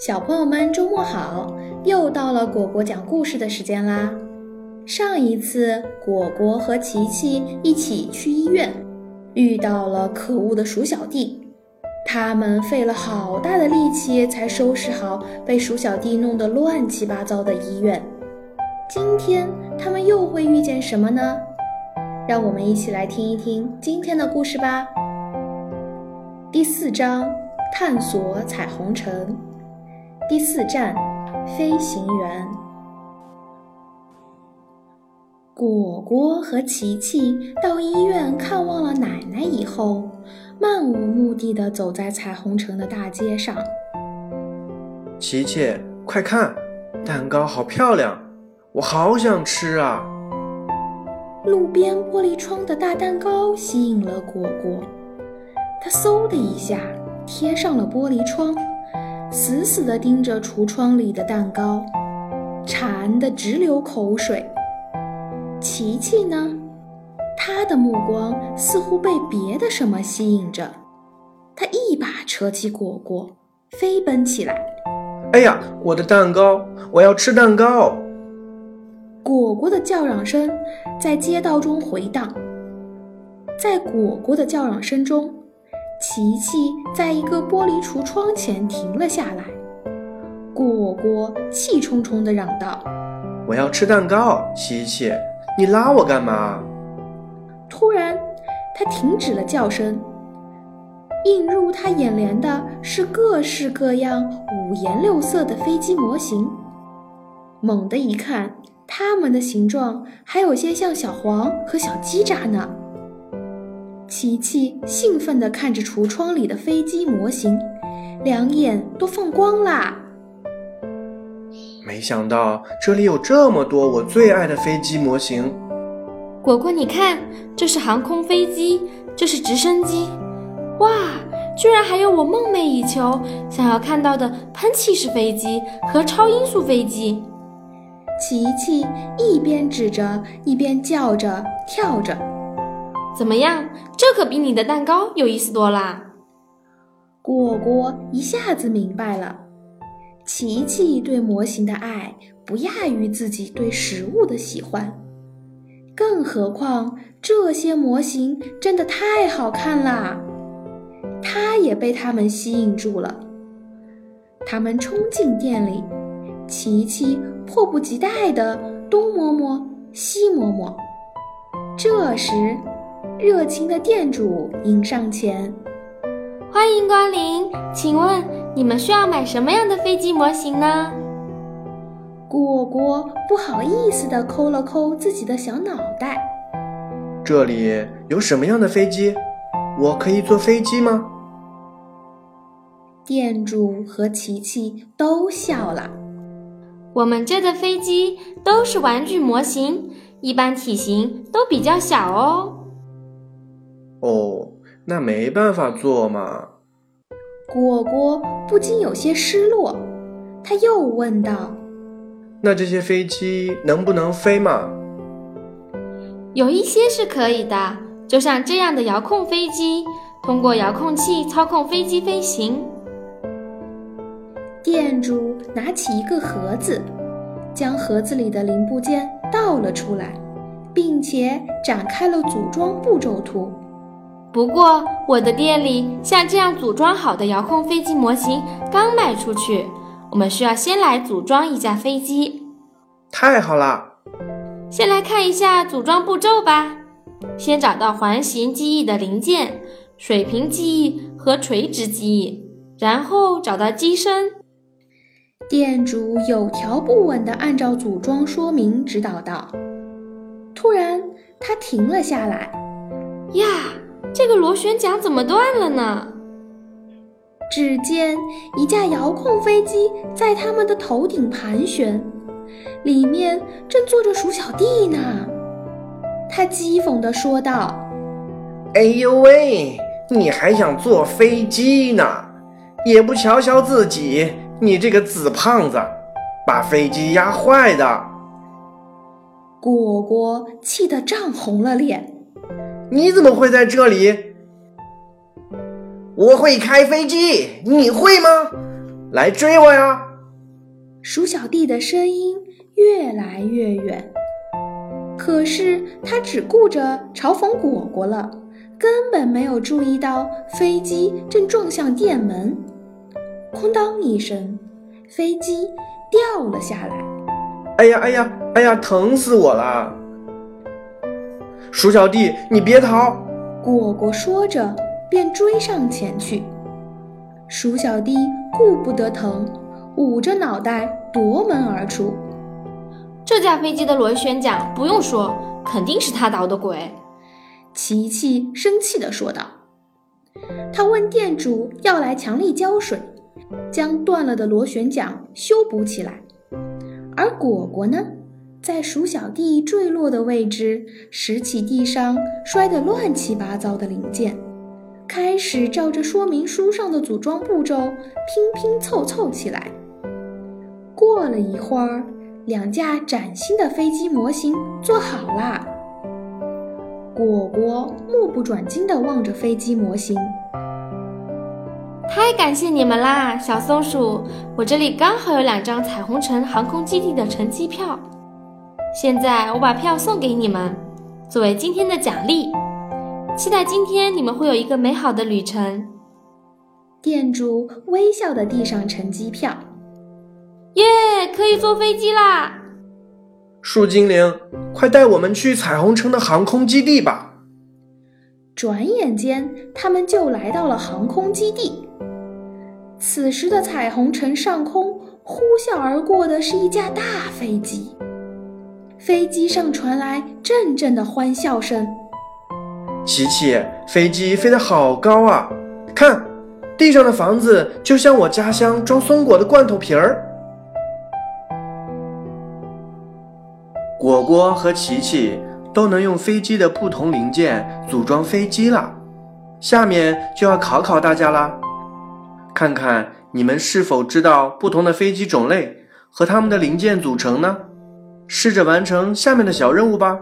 小朋友们，周末好！又到了果果讲故事的时间啦。上一次，果果和琪琪一起去医院，遇到了可恶的鼠小弟，他们费了好大的力气才收拾好被鼠小弟弄得乱七八糟的医院。今天他们又会遇见什么呢？让我们一起来听一听今天的故事吧。第四章：探索彩虹城。第四站，飞行员。果果和琪琪到医院看望了奶奶以后，漫无目的的走在彩虹城的大街上。琪琪，快看，蛋糕好漂亮，我好想吃啊！路边玻璃窗的大蛋糕吸引了果果，他嗖的一下贴上了玻璃窗。死死地盯着橱窗里的蛋糕，馋得直流口水。琪琪呢？他的目光似乎被别的什么吸引着，他一把扯起果果，飞奔起来。哎呀，我的蛋糕！我要吃蛋糕！果果的叫嚷声在街道中回荡，在果果的叫嚷声中。琪琪在一个玻璃橱窗前停了下来，果果气冲冲地嚷道：“我要吃蛋糕，琪琪，你拉我干嘛？”突然，他停止了叫声，映入他眼帘的是各式各样、五颜六色的飞机模型。猛地一看，它们的形状还有些像小黄和小鸡渣呢。琪琪兴奋地看着橱窗里的飞机模型，两眼都放光啦。没想到这里有这么多我最爱的飞机模型。果果，你看，这是航空飞机，这是直升机，哇，居然还有我梦寐以求、想要看到的喷气式飞机和超音速飞机。琪琪一边指着，一边叫着，跳着。怎么样？这可比你的蛋糕有意思多啦！果果一下子明白了，琪琪对模型的爱不亚于自己对食物的喜欢，更何况这些模型真的太好看啦！他也被它们吸引住了。他们冲进店里，琪琪迫不及待地东摸摸西摸摸。这时，热情的店主迎上前，欢迎光临，请问你们需要买什么样的飞机模型呢？果果不好意思地抠了抠自己的小脑袋。这里有什么样的飞机？我可以坐飞机吗？店主和琪琪都笑了。我们这的飞机都是玩具模型，一般体型都比较小哦。哦，那没办法做嘛。果果不禁有些失落，他又问道：“那这些飞机能不能飞嘛？”有一些是可以的，就像这样的遥控飞机，通过遥控器操控飞机飞行。店主拿起一个盒子，将盒子里的零部件倒了出来，并且展开了组装步骤图。不过，我的店里像这样组装好的遥控飞机模型刚卖出去，我们需要先来组装一架飞机。太好了，先来看一下组装步骤吧。先找到环形机翼的零件、水平机翼和垂直机翼，然后找到机身。店主有条不紊地按照组装说明指导道。突然，他停了下来。呀！这个螺旋桨怎么断了呢？只见一架遥控飞机在他们的头顶盘旋，里面正坐着鼠小弟呢。他讥讽地说道：“哎呦喂，你还想坐飞机呢？也不瞧瞧自己，你这个死胖子，把飞机压坏的！”果果气得涨红了脸。你怎么会在这里？我会开飞机，你会吗？来追我呀！鼠小弟的声音越来越远，可是他只顾着嘲讽果果了，根本没有注意到飞机正撞向店门。哐当一声，飞机掉了下来。哎呀哎呀哎呀，疼死我了！鼠小弟，你别逃！果果说着，便追上前去。鼠小弟顾不得疼，捂着脑袋夺门而出。这架飞机的螺旋桨，不用说，肯定是他捣的鬼。琪琪生气地说道。他问店主要来强力胶水，将断了的螺旋桨修补起来。而果果呢？在鼠小弟坠落的位置拾起地上摔得乱七八糟的零件，开始照着说明书上的组装步骤拼拼凑凑起来。过了一会儿，两架崭新的飞机模型做好啦。果果目不转睛地望着飞机模型，太感谢你们啦，小松鼠！我这里刚好有两张彩虹城航空基地的乘机票。现在我把票送给你们，作为今天的奖励。期待今天你们会有一个美好的旅程。店主微笑地递上乘机票。耶，可以坐飞机啦！树精灵，快带我们去彩虹城的航空基地吧！转眼间，他们就来到了航空基地。此时的彩虹城上空呼啸而过的是一架大飞机。飞机上传来阵阵的欢笑声。琪琪，飞机飞得好高啊！看，地上的房子就像我家乡装松果的罐头皮儿。果果和琪琪都能用飞机的不同零件组装飞机了。下面就要考考大家啦，看看你们是否知道不同的飞机种类和它们的零件组成呢？试着完成下面的小任务吧。